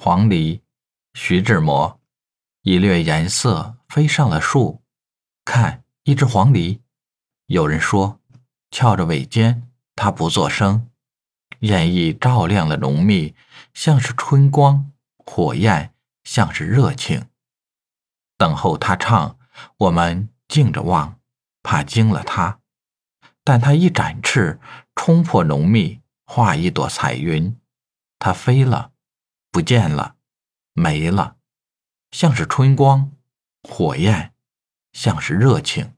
黄鹂，徐志摩。一掠颜色飞上了树，看一只黄鹂。有人说，翘着尾尖，它不作声，艳意照亮了浓密，像是春光；火焰像是热情。等候它唱，我们静着望，怕惊了它。但它一展翅，冲破浓密，画一朵彩云。它飞了，不见了，没了，像是春光，火焰，像是热情。